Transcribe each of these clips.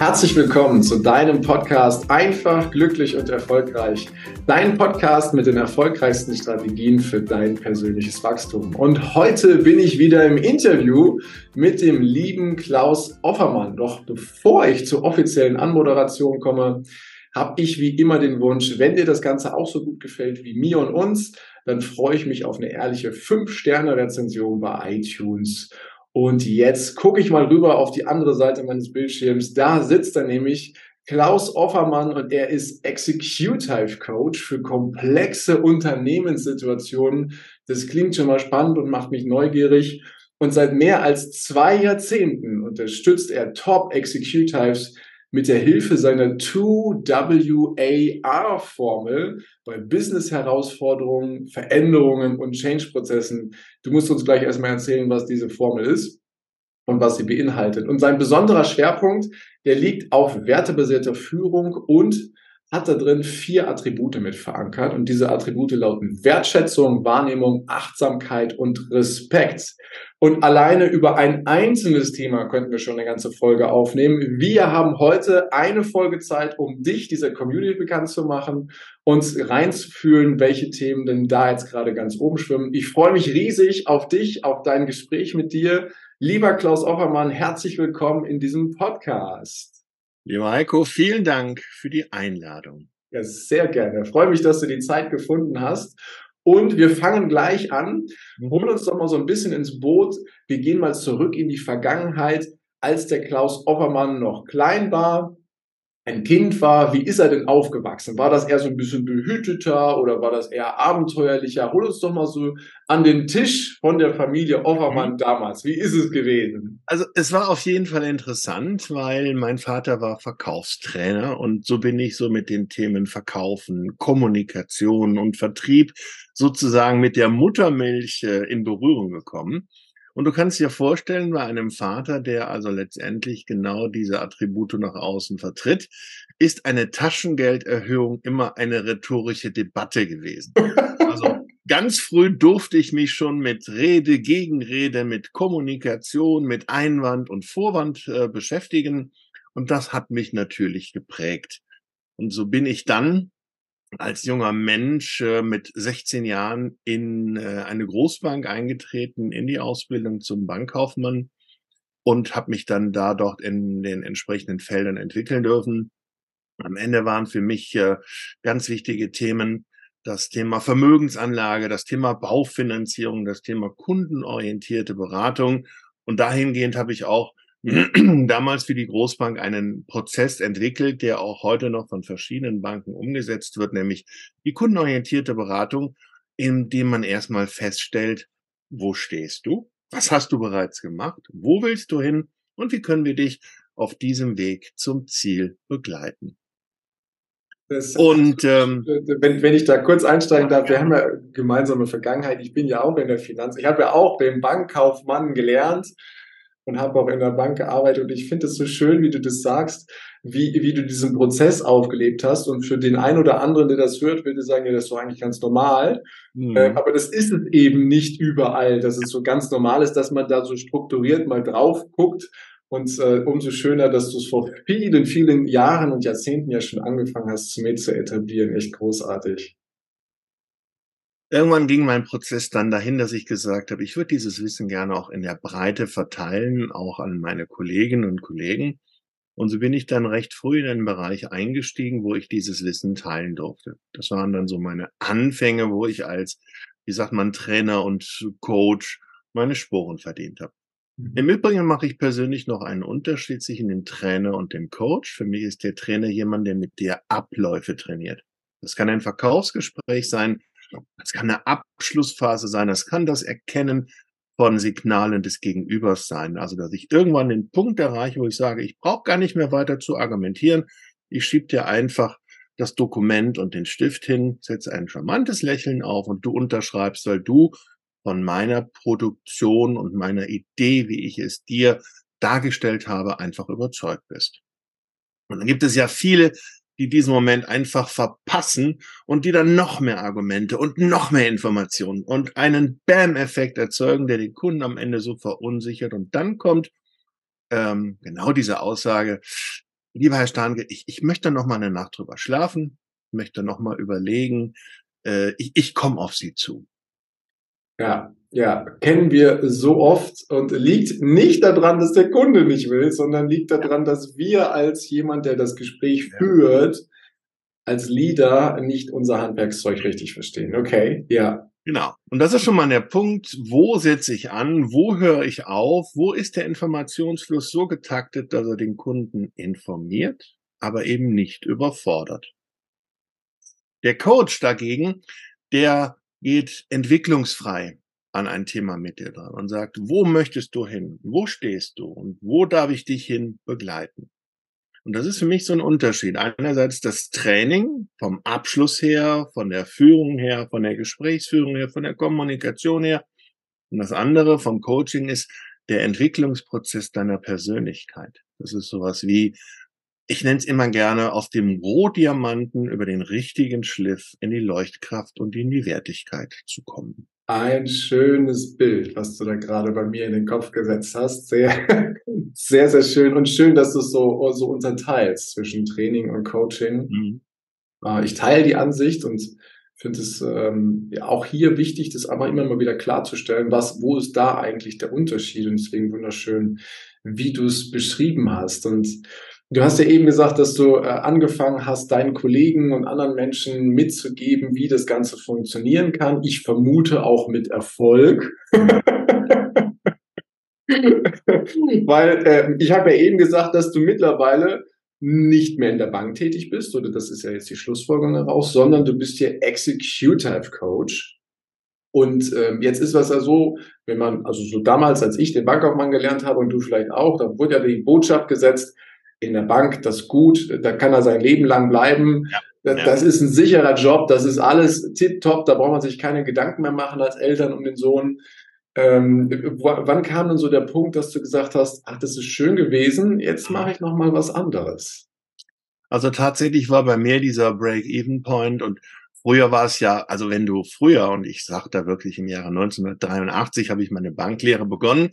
Herzlich willkommen zu deinem Podcast Einfach, glücklich und erfolgreich. Dein Podcast mit den erfolgreichsten Strategien für dein persönliches Wachstum. Und heute bin ich wieder im Interview mit dem lieben Klaus Offermann. Doch bevor ich zur offiziellen Anmoderation komme, habe ich wie immer den Wunsch, wenn dir das Ganze auch so gut gefällt wie mir und uns, dann freue ich mich auf eine ehrliche 5-Sterne-Rezension bei iTunes. Und jetzt gucke ich mal rüber auf die andere Seite meines Bildschirms. Da sitzt er nämlich Klaus Offermann und er ist Executive Coach für komplexe Unternehmenssituationen. Das klingt schon mal spannend und macht mich neugierig. Und seit mehr als zwei Jahrzehnten unterstützt er Top Executives mit der Hilfe seiner 2WAR-Formel bei Business-Herausforderungen, Veränderungen und Change-Prozessen. Du musst uns gleich erstmal erzählen, was diese Formel ist und was sie beinhaltet. Und sein besonderer Schwerpunkt, der liegt auf wertebasierter Führung und hat da drin vier Attribute mit verankert. Und diese Attribute lauten Wertschätzung, Wahrnehmung, Achtsamkeit und Respekt. Und alleine über ein einzelnes Thema könnten wir schon eine ganze Folge aufnehmen. Wir haben heute eine Folge Zeit, um dich dieser Community bekannt zu machen, uns reinzufühlen, welche Themen denn da jetzt gerade ganz oben schwimmen. Ich freue mich riesig auf dich, auf dein Gespräch mit dir. Lieber Klaus Offermann, herzlich willkommen in diesem Podcast. Lieber Heiko, vielen Dank für die Einladung. Ja, sehr gerne. Ich freue mich, dass du die Zeit gefunden hast. Und wir fangen gleich an. Mhm. Holen uns doch mal so ein bisschen ins Boot. Wir gehen mal zurück in die Vergangenheit, als der Klaus Offermann noch klein war, ein Kind war, wie ist er denn aufgewachsen? War das eher so ein bisschen behüteter oder war das eher abenteuerlicher? Hol uns doch mal so an den Tisch von der Familie Offermann mhm. damals. Wie ist es gewesen? Also es war auf jeden Fall interessant, weil mein Vater war Verkaufstrainer und so bin ich so mit den Themen Verkaufen, Kommunikation und Vertrieb sozusagen mit der Muttermilch äh, in Berührung gekommen. Und du kannst dir vorstellen, bei einem Vater, der also letztendlich genau diese Attribute nach außen vertritt, ist eine Taschengelderhöhung immer eine rhetorische Debatte gewesen. Also ganz früh durfte ich mich schon mit Rede, Gegenrede, mit Kommunikation, mit Einwand und Vorwand äh, beschäftigen. Und das hat mich natürlich geprägt. Und so bin ich dann als junger Mensch äh, mit 16 Jahren in äh, eine Großbank eingetreten, in die Ausbildung zum Bankkaufmann und habe mich dann da dort in den entsprechenden Feldern entwickeln dürfen. Am Ende waren für mich äh, ganz wichtige Themen das Thema Vermögensanlage, das Thema Baufinanzierung, das Thema kundenorientierte Beratung. Und dahingehend habe ich auch damals für die Großbank einen Prozess entwickelt, der auch heute noch von verschiedenen Banken umgesetzt wird, nämlich die kundenorientierte Beratung, in dem man erstmal feststellt, wo stehst du? Was hast du bereits gemacht? Wo willst du hin? Und wie können wir dich auf diesem Weg zum Ziel begleiten? Das, und ähm, wenn, wenn ich da kurz einsteigen darf, wir haben ja gemeinsame Vergangenheit. Ich bin ja auch in der Finanz. Ich habe ja auch den Bankkaufmann gelernt und habe auch in der Bank gearbeitet. Und ich finde es so schön, wie du das sagst, wie, wie du diesen Prozess aufgelebt hast. Und für den einen oder anderen, der das hört, würde sagen, ja, das ist doch eigentlich ganz normal. Mhm. Äh, aber das ist es eben nicht überall, dass es so ganz normal ist, dass man da so strukturiert mal drauf guckt. Und äh, umso schöner, dass du es vor vielen, vielen Jahren und Jahrzehnten ja schon angefangen hast, mit zu etablieren. Echt großartig. Irgendwann ging mein Prozess dann dahin, dass ich gesagt habe, ich würde dieses Wissen gerne auch in der Breite verteilen, auch an meine Kolleginnen und Kollegen. Und so bin ich dann recht früh in einen Bereich eingestiegen, wo ich dieses Wissen teilen durfte. Das waren dann so meine Anfänge, wo ich als, wie sagt man, Trainer und Coach meine Sporen verdient habe. Mhm. Im Übrigen mache ich persönlich noch einen Unterschied zwischen dem Trainer und dem Coach. Für mich ist der Trainer jemand, der mit dir Abläufe trainiert. Das kann ein Verkaufsgespräch sein, das kann eine Abschlussphase sein, das kann das Erkennen von Signalen des Gegenübers sein. Also, dass ich irgendwann den Punkt erreiche, wo ich sage, ich brauche gar nicht mehr weiter zu argumentieren. Ich schieb dir einfach das Dokument und den Stift hin, setze ein charmantes Lächeln auf und du unterschreibst, weil du von meiner Produktion und meiner Idee, wie ich es dir dargestellt habe, einfach überzeugt bist. Und dann gibt es ja viele die diesen Moment einfach verpassen und die dann noch mehr Argumente und noch mehr Informationen und einen Bam-Effekt erzeugen, der den Kunden am Ende so verunsichert. Und dann kommt ähm, genau diese Aussage, lieber Herr Stahnke, ich, ich möchte noch mal eine Nacht drüber schlafen, möchte noch mal überlegen, äh, ich, ich komme auf Sie zu. Ja, ja, kennen wir so oft und liegt nicht daran, dass der Kunde nicht will, sondern liegt daran, dass wir als jemand, der das Gespräch führt, als Leader nicht unser Handwerkszeug richtig verstehen. Okay, ja. Genau. Und das ist schon mal der Punkt, wo setze ich an, wo höre ich auf, wo ist der Informationsfluss so getaktet, dass er den Kunden informiert, aber eben nicht überfordert. Der Coach dagegen, der geht entwicklungsfrei an ein Thema mit dir dran und sagt, wo möchtest du hin? Wo stehst du? Und wo darf ich dich hin begleiten? Und das ist für mich so ein Unterschied. Einerseits das Training vom Abschluss her, von der Führung her, von der Gesprächsführung her, von der Kommunikation her. Und das andere vom Coaching ist der Entwicklungsprozess deiner Persönlichkeit. Das ist sowas wie, ich nenne es immer gerne, aus dem Rohdiamanten über den richtigen Schliff in die Leuchtkraft und in die Wertigkeit zu kommen. Ein schönes Bild, was du da gerade bei mir in den Kopf gesetzt hast. Sehr, sehr, sehr schön und schön, dass du es so, so unterteilst zwischen Training und Coaching. Mhm. Ah, ich teile die Ansicht und finde es ähm, ja, auch hier wichtig, das aber immer mal wieder klarzustellen, was, wo ist da eigentlich der Unterschied? Und deswegen wunderschön, wie du es beschrieben hast. Und Du hast ja eben gesagt, dass du äh, angefangen hast, deinen Kollegen und anderen Menschen mitzugeben, wie das Ganze funktionieren kann. Ich vermute auch mit Erfolg. Weil äh, ich habe ja eben gesagt, dass du mittlerweile nicht mehr in der Bank tätig bist, oder das ist ja jetzt die Schlussfolgerung heraus, sondern du bist hier Executive Coach. Und ähm, jetzt ist was ja so, wenn man, also so damals, als ich den Bankaufmann gelernt habe und du vielleicht auch, da wurde ja die Botschaft gesetzt, in der Bank das gut, da kann er sein Leben lang bleiben. Ja, das, ja. das, ist ein sicherer Job, das ist alles tipptopp, da braucht man sich keine Gedanken mehr machen als Eltern um den Sohn. Ähm, wann kam denn so der Punkt, dass du gesagt hast, ach, das ist schön gewesen, jetzt mache ich noch mal was anderes? Also tatsächlich war bei mir dieser Break-Even-Point und früher war es ja, also wenn du früher, und ich sage da wirklich im Jahre 1983 habe ich meine Banklehre begonnen,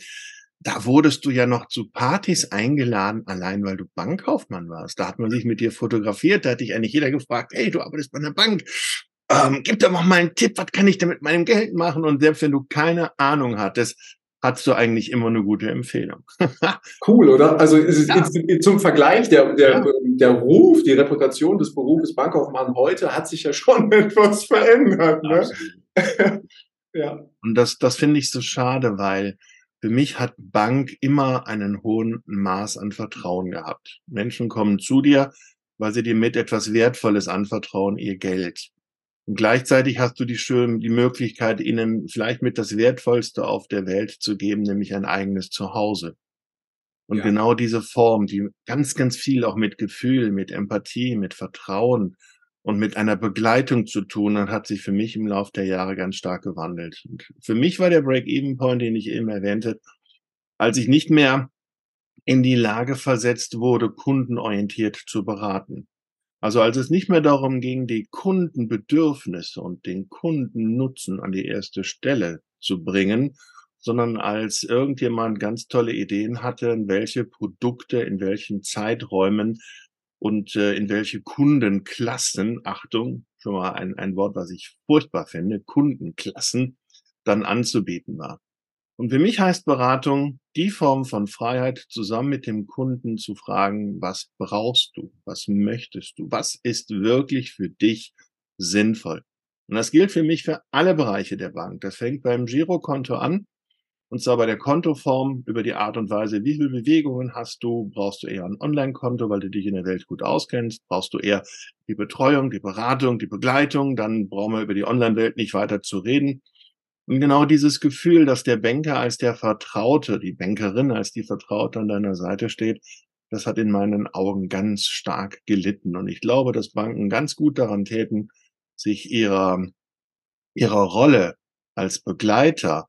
da wurdest du ja noch zu Partys eingeladen, allein weil du Bankkaufmann warst. Da hat man sich mit dir fotografiert, da hat dich eigentlich jeder gefragt, hey, du arbeitest bei einer Bank. Ähm, gib doch mal einen Tipp, was kann ich denn mit meinem Geld machen? Und selbst wenn du keine Ahnung hattest, hattest du eigentlich immer eine gute Empfehlung. cool, oder? Also ja. zum Vergleich, der, der, ja. der Ruf, die Reputation des Berufes Bankkaufmann heute hat sich ja schon etwas verändert. Ne? ja. Und das, das finde ich so schade, weil für mich hat Bank immer einen hohen Maß an Vertrauen gehabt. Menschen kommen zu dir, weil sie dir mit etwas Wertvolles anvertrauen, ihr Geld. Und gleichzeitig hast du die schön, die Möglichkeit, ihnen vielleicht mit das Wertvollste auf der Welt zu geben, nämlich ein eigenes Zuhause. Und ja. genau diese Form, die ganz, ganz viel auch mit Gefühl, mit Empathie, mit Vertrauen und mit einer Begleitung zu tun hat, hat sich für mich im Laufe der Jahre ganz stark gewandelt. Und für mich war der Break-Even-Point, den ich eben erwähnte, als ich nicht mehr in die Lage versetzt wurde, kundenorientiert zu beraten. Also als es nicht mehr darum ging, die Kundenbedürfnisse und den Kundennutzen an die erste Stelle zu bringen, sondern als irgendjemand ganz tolle Ideen hatte, welche Produkte in welchen Zeiträumen und äh, in welche Kundenklassen, Achtung, schon mal ein, ein Wort, was ich furchtbar finde, Kundenklassen dann anzubieten war. Und für mich heißt Beratung die Form von Freiheit, zusammen mit dem Kunden zu fragen, was brauchst du, was möchtest du, was ist wirklich für dich sinnvoll. Und das gilt für mich für alle Bereiche der Bank. Das fängt beim Girokonto an, und zwar bei der Kontoform über die Art und Weise, wie viele Bewegungen hast du? Brauchst du eher ein Online-Konto, weil du dich in der Welt gut auskennst? Brauchst du eher die Betreuung, die Beratung, die Begleitung? Dann brauchen wir über die Online-Welt nicht weiter zu reden. Und genau dieses Gefühl, dass der Banker als der Vertraute, die Bankerin als die Vertraute an deiner Seite steht, das hat in meinen Augen ganz stark gelitten. Und ich glaube, dass Banken ganz gut daran täten, sich ihrer, ihrer Rolle als Begleiter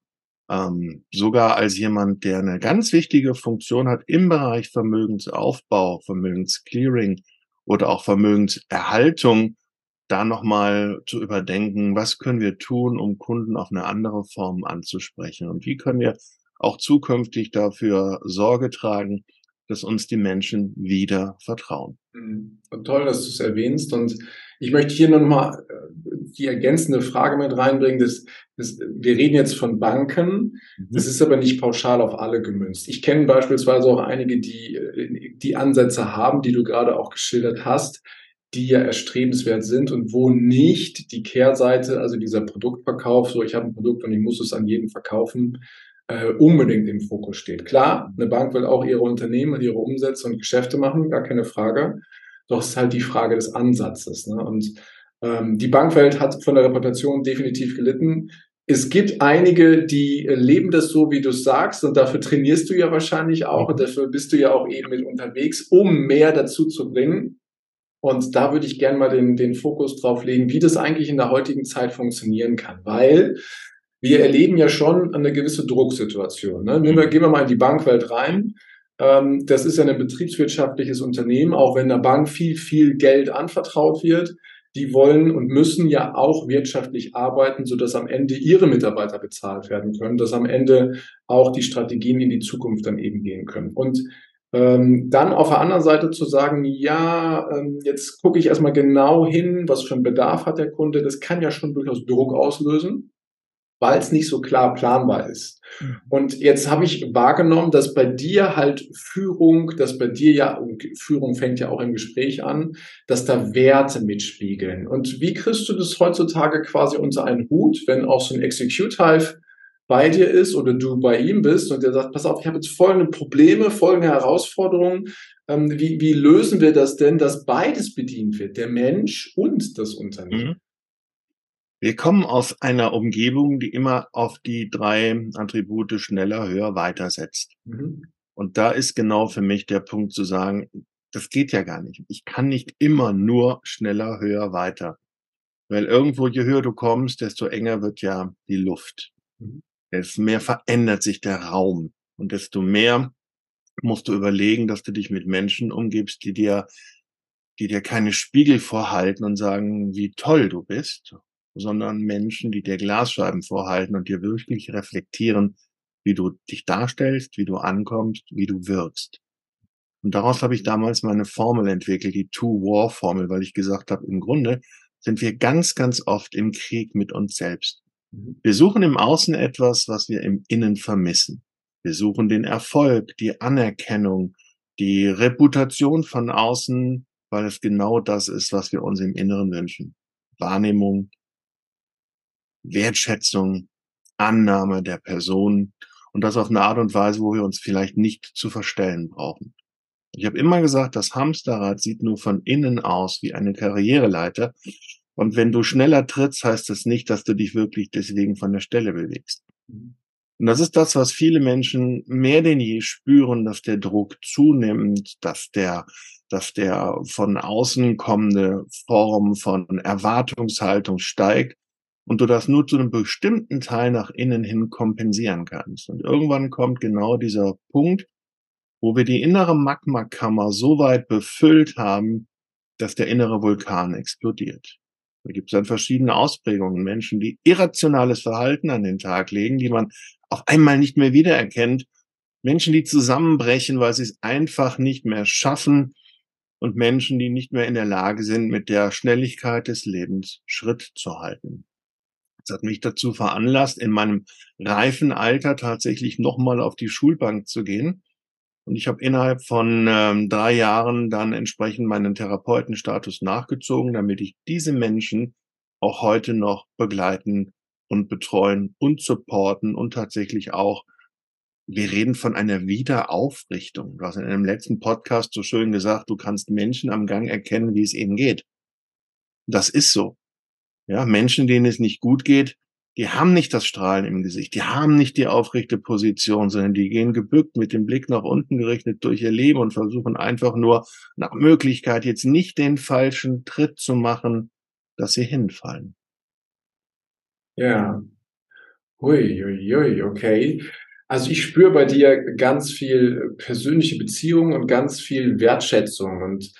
ähm, sogar als jemand, der eine ganz wichtige Funktion hat im Bereich Vermögensaufbau, Vermögensclearing oder auch Vermögenserhaltung, da nochmal zu überdenken, was können wir tun, um Kunden auf eine andere Form anzusprechen und wie können wir auch zukünftig dafür Sorge tragen, dass uns die Menschen wieder vertrauen. Mhm. Und toll, dass du es erwähnst. Und ich möchte hier nochmal äh, die ergänzende Frage mit reinbringen. Das, das, wir reden jetzt von Banken. Mhm. Das ist aber nicht pauschal auf alle gemünzt. Ich kenne beispielsweise auch einige, die äh, die Ansätze haben, die du gerade auch geschildert hast, die ja erstrebenswert sind und wo nicht die Kehrseite, also dieser Produktverkauf, so ich habe ein Produkt und ich muss es an jeden verkaufen, äh, unbedingt im Fokus steht. Klar, eine Bank will auch ihre Unternehmen und ihre Umsätze und Geschäfte machen, gar keine Frage. Doch es ist halt die Frage des Ansatzes. Ne? Und ähm, die Bankwelt hat von der Reputation definitiv gelitten. Es gibt einige, die leben das so, wie du sagst, und dafür trainierst du ja wahrscheinlich auch, und dafür bist du ja auch eben mit unterwegs, um mehr dazu zu bringen. Und da würde ich gerne mal den, den Fokus drauf legen, wie das eigentlich in der heutigen Zeit funktionieren kann. Weil wir erleben ja schon eine gewisse Drucksituation. Ne? Nehmen wir, gehen wir mal in die Bankwelt rein. Ähm, das ist ja ein betriebswirtschaftliches Unternehmen, auch wenn der Bank viel, viel Geld anvertraut wird. Die wollen und müssen ja auch wirtschaftlich arbeiten, sodass am Ende ihre Mitarbeiter bezahlt werden können, dass am Ende auch die Strategien in die Zukunft dann eben gehen können. Und ähm, dann auf der anderen Seite zu sagen, ja, ähm, jetzt gucke ich erstmal genau hin, was für einen Bedarf hat der Kunde, das kann ja schon durchaus Druck auslösen weil es nicht so klar planbar ist. Mhm. Und jetzt habe ich wahrgenommen, dass bei dir halt Führung, dass bei dir ja, Führung fängt ja auch im Gespräch an, dass da Werte mitspiegeln. Und wie kriegst du das heutzutage quasi unter einen Hut, wenn auch so ein Executive bei dir ist oder du bei ihm bist und der sagt, pass auf, ich habe jetzt folgende Probleme, folgende Herausforderungen. Ähm, wie, wie lösen wir das denn, dass beides bedient wird, der Mensch und das Unternehmen? Mhm. Wir kommen aus einer Umgebung, die immer auf die drei Attribute schneller, höher, weiter setzt. Mhm. Und da ist genau für mich der Punkt zu sagen, das geht ja gar nicht. Ich kann nicht immer nur schneller, höher, weiter. Weil irgendwo, je höher du kommst, desto enger wird ja die Luft. Mhm. Desto mehr verändert sich der Raum. Und desto mehr musst du überlegen, dass du dich mit Menschen umgibst, die dir, die dir keine Spiegel vorhalten und sagen, wie toll du bist, sondern Menschen, die dir Glasscheiben vorhalten und dir wirklich reflektieren, wie du dich darstellst, wie du ankommst, wie du wirkst. Und daraus habe ich damals meine Formel entwickelt, die Two-War-Formel, weil ich gesagt habe, im Grunde sind wir ganz, ganz oft im Krieg mit uns selbst. Mhm. Wir suchen im Außen etwas, was wir im Innen vermissen. Wir suchen den Erfolg, die Anerkennung, die Reputation von außen, weil es genau das ist, was wir uns im Inneren wünschen. Wahrnehmung, Wertschätzung, Annahme der Person und das auf eine Art und Weise, wo wir uns vielleicht nicht zu verstellen brauchen. Ich habe immer gesagt, das Hamsterrad sieht nur von innen aus wie eine Karriereleiter. Und wenn du schneller trittst, heißt das nicht, dass du dich wirklich deswegen von der Stelle bewegst. Und das ist das, was viele Menschen mehr denn je spüren, dass der Druck zunimmt, dass der, dass der von außen kommende Form von Erwartungshaltung steigt und du das nur zu einem bestimmten Teil nach innen hin kompensieren kannst. Und irgendwann kommt genau dieser Punkt, wo wir die innere Magmakammer so weit befüllt haben, dass der innere Vulkan explodiert. Da gibt es dann verschiedene Ausprägungen. Menschen, die irrationales Verhalten an den Tag legen, die man auf einmal nicht mehr wiedererkennt. Menschen, die zusammenbrechen, weil sie es einfach nicht mehr schaffen. Und Menschen, die nicht mehr in der Lage sind, mit der Schnelligkeit des Lebens Schritt zu halten. Das hat mich dazu veranlasst, in meinem reifen Alter tatsächlich nochmal auf die Schulbank zu gehen. Und ich habe innerhalb von ähm, drei Jahren dann entsprechend meinen Therapeutenstatus nachgezogen, damit ich diese Menschen auch heute noch begleiten und betreuen und supporten und tatsächlich auch, wir reden von einer Wiederaufrichtung. Du hast in einem letzten Podcast so schön gesagt, du kannst Menschen am Gang erkennen, wie es ihnen geht. Das ist so. Ja, Menschen, denen es nicht gut geht, die haben nicht das Strahlen im Gesicht, die haben nicht die aufrechte Position, sondern die gehen gebückt mit dem Blick nach unten gerichtet durch ihr Leben und versuchen einfach nur nach Möglichkeit jetzt nicht den falschen Tritt zu machen, dass sie hinfallen. Ja. Hui, hui, hui, okay. Also ich spüre bei dir ganz viel persönliche Beziehung und ganz viel Wertschätzung und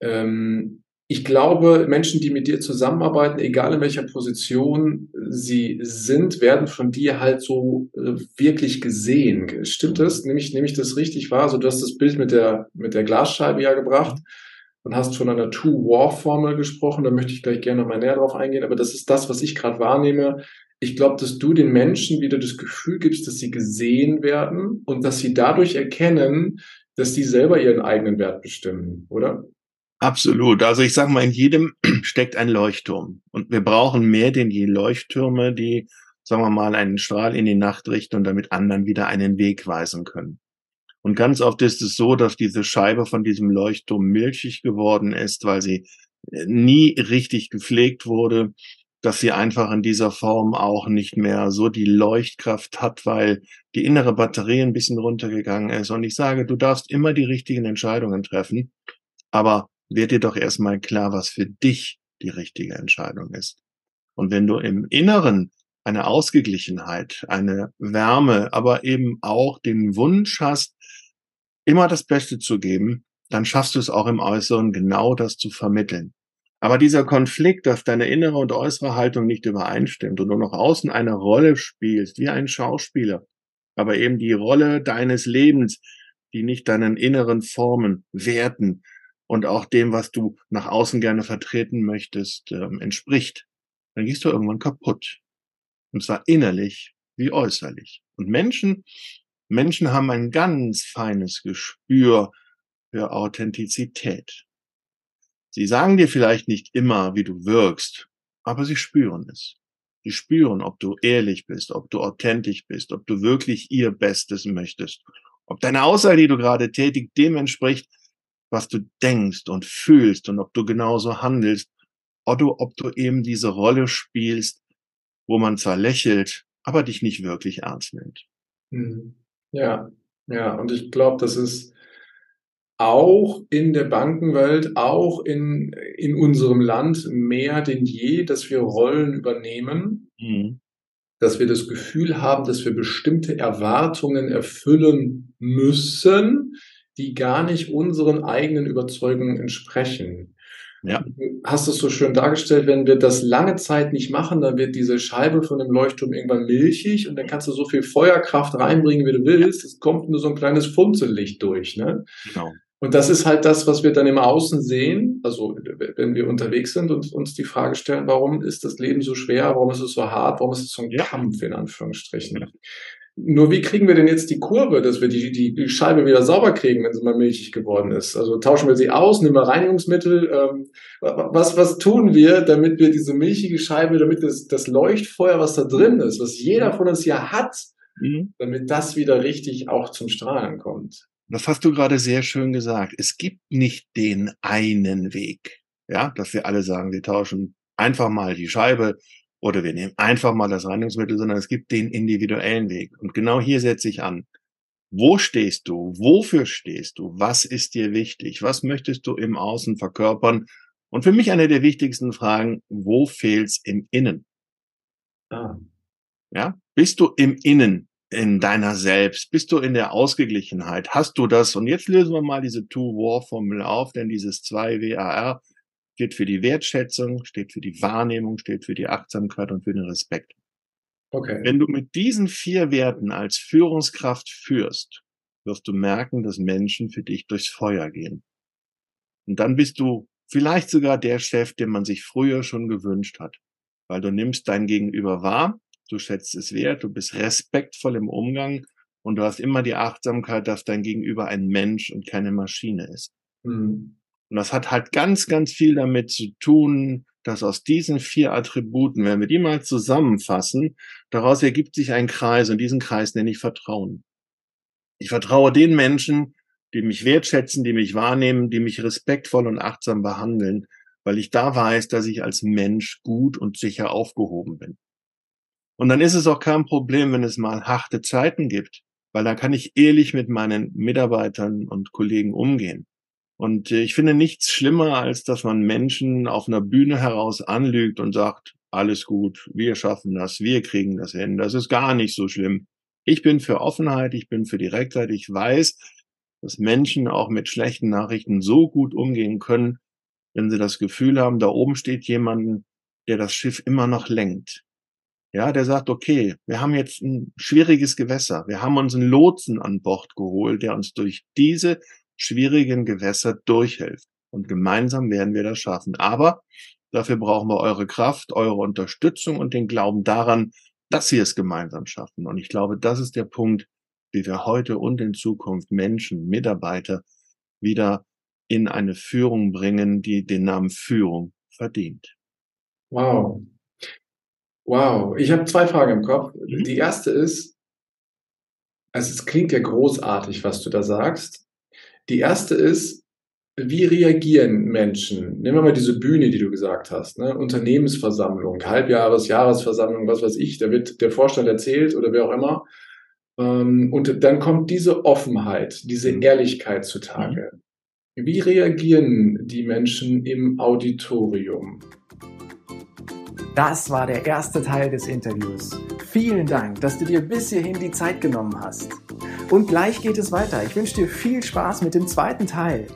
ähm, ich glaube, Menschen, die mit dir zusammenarbeiten, egal in welcher Position sie sind, werden von dir halt so äh, wirklich gesehen. Stimmt das? Nehme ich, nehme ich das richtig wahr? Also du hast das Bild mit der, mit der Glasscheibe ja gebracht und hast von einer Two-War-Formel gesprochen. Da möchte ich gleich gerne noch mal näher drauf eingehen. Aber das ist das, was ich gerade wahrnehme. Ich glaube, dass du den Menschen wieder das Gefühl gibst, dass sie gesehen werden und dass sie dadurch erkennen, dass sie selber ihren eigenen Wert bestimmen, oder? Absolut. Also ich sage mal, in jedem steckt ein Leuchtturm. Und wir brauchen mehr denn je Leuchttürme, die, sagen wir mal, einen Strahl in die Nacht richten und damit anderen wieder einen Weg weisen können. Und ganz oft ist es so, dass diese Scheibe von diesem Leuchtturm milchig geworden ist, weil sie äh, nie richtig gepflegt wurde, dass sie einfach in dieser Form auch nicht mehr so die Leuchtkraft hat, weil die innere Batterie ein bisschen runtergegangen ist. Und ich sage, du darfst immer die richtigen Entscheidungen treffen, aber wird dir doch erstmal klar, was für dich die richtige Entscheidung ist. Und wenn du im Inneren eine Ausgeglichenheit, eine Wärme, aber eben auch den Wunsch hast, immer das Beste zu geben, dann schaffst du es auch im Äußeren genau das zu vermitteln. Aber dieser Konflikt, dass deine innere und äußere Haltung nicht übereinstimmt und du noch außen eine Rolle spielst, wie ein Schauspieler, aber eben die Rolle deines Lebens, die nicht deinen inneren Formen, Werten, und auch dem, was du nach außen gerne vertreten möchtest, ähm, entspricht, dann gehst du irgendwann kaputt. Und zwar innerlich wie äußerlich. Und Menschen, Menschen haben ein ganz feines Gespür für Authentizität. Sie sagen dir vielleicht nicht immer, wie du wirkst, aber sie spüren es. Sie spüren, ob du ehrlich bist, ob du authentisch bist, ob du wirklich ihr Bestes möchtest, ob deine Aussage, die du gerade tätig, dem entspricht, was du denkst und fühlst und ob du genauso handelst, oder ob du eben diese Rolle spielst, wo man zwar lächelt, aber dich nicht wirklich ernst nimmt. Mhm. Ja, ja, und ich glaube, das ist auch in der Bankenwelt, auch in, in unserem Land mehr denn je, dass wir Rollen übernehmen, mhm. dass wir das Gefühl haben, dass wir bestimmte Erwartungen erfüllen müssen, die gar nicht unseren eigenen Überzeugungen entsprechen. Ja. Du hast es so schön dargestellt, wenn wir das lange Zeit nicht machen, dann wird diese Scheibe von dem Leuchtturm irgendwann milchig und dann kannst du so viel Feuerkraft reinbringen, wie du willst. Es kommt nur so ein kleines Funzellicht durch. Ne? Genau. Und das ist halt das, was wir dann im Außen sehen, also wenn wir unterwegs sind und uns die Frage stellen, warum ist das Leben so schwer, warum ist es so hart, warum ist es so ein ja. Kampf in Anführungsstrichen. Nur wie kriegen wir denn jetzt die Kurve, dass wir die, die, die Scheibe wieder sauber kriegen, wenn sie mal milchig geworden ist? Also tauschen wir sie aus, nehmen wir Reinigungsmittel. Ähm, was, was tun wir, damit wir diese milchige Scheibe, damit das, das Leuchtfeuer, was da drin ist, was jeder von uns ja hat, mhm. damit das wieder richtig auch zum Strahlen kommt? Das hast du gerade sehr schön gesagt. Es gibt nicht den einen Weg. Ja, dass wir alle sagen, wir tauschen einfach mal die Scheibe oder wir nehmen einfach mal das Reinigungsmittel, sondern es gibt den individuellen Weg. Und genau hier setze ich an. Wo stehst du? Wofür stehst du? Was ist dir wichtig? Was möchtest du im Außen verkörpern? Und für mich eine der wichtigsten Fragen, wo fehlt's im Innen? Ah. Ja, bist du im Innen in deiner selbst? Bist du in der Ausgeglichenheit? Hast du das? Und jetzt lösen wir mal diese Two-War-Formel auf, denn dieses 2-WAR steht für die Wertschätzung, steht für die Wahrnehmung, steht für die Achtsamkeit und für den Respekt. Okay. Wenn du mit diesen vier Werten als Führungskraft führst, wirst du merken, dass Menschen für dich durchs Feuer gehen. Und dann bist du vielleicht sogar der Chef, den man sich früher schon gewünscht hat, weil du nimmst dein Gegenüber wahr, du schätzt es wert, du bist respektvoll im Umgang und du hast immer die Achtsamkeit, dass dein Gegenüber ein Mensch und keine Maschine ist. Mhm. Und das hat halt ganz, ganz viel damit zu tun, dass aus diesen vier Attributen, wenn wir die mal zusammenfassen, daraus ergibt sich ein Kreis und diesen Kreis nenne ich Vertrauen. Ich vertraue den Menschen, die mich wertschätzen, die mich wahrnehmen, die mich respektvoll und achtsam behandeln, weil ich da weiß, dass ich als Mensch gut und sicher aufgehoben bin. Und dann ist es auch kein Problem, wenn es mal harte Zeiten gibt, weil dann kann ich ehrlich mit meinen Mitarbeitern und Kollegen umgehen. Und äh, ich finde nichts schlimmer, als dass man Menschen auf einer Bühne heraus anlügt und sagt, alles gut, wir schaffen das, wir kriegen das hin, das ist gar nicht so schlimm. Ich bin für Offenheit, ich bin für Direktheit, ich weiß, dass Menschen auch mit schlechten Nachrichten so gut umgehen können, wenn sie das Gefühl haben, da oben steht jemand, der das Schiff immer noch lenkt. Ja, der sagt, okay, wir haben jetzt ein schwieriges Gewässer. Wir haben uns einen Lotsen an Bord geholt, der uns durch diese schwierigen Gewässer durchhilft. Und gemeinsam werden wir das schaffen. Aber dafür brauchen wir eure Kraft, eure Unterstützung und den Glauben daran, dass sie es gemeinsam schaffen. Und ich glaube, das ist der Punkt, wie wir heute und in Zukunft Menschen, Mitarbeiter wieder in eine Führung bringen, die den Namen Führung verdient. Wow. Wow. Ich habe zwei Fragen im Kopf. Mhm. Die erste ist, also es klingt ja großartig, was du da sagst. Die erste ist, wie reagieren Menschen? Nehmen wir mal diese Bühne, die du gesagt hast, ne? Unternehmensversammlung, Halbjahres, Jahresversammlung, was weiß ich, da wird der Vorstand erzählt oder wer auch immer. Ähm, und dann kommt diese Offenheit, diese mhm. Ehrlichkeit zutage. Mhm. Wie reagieren die Menschen im Auditorium? Das war der erste Teil des Interviews. Vielen Dank, dass du dir bis hierhin die Zeit genommen hast. Und gleich geht es weiter. Ich wünsche dir viel Spaß mit dem zweiten Teil.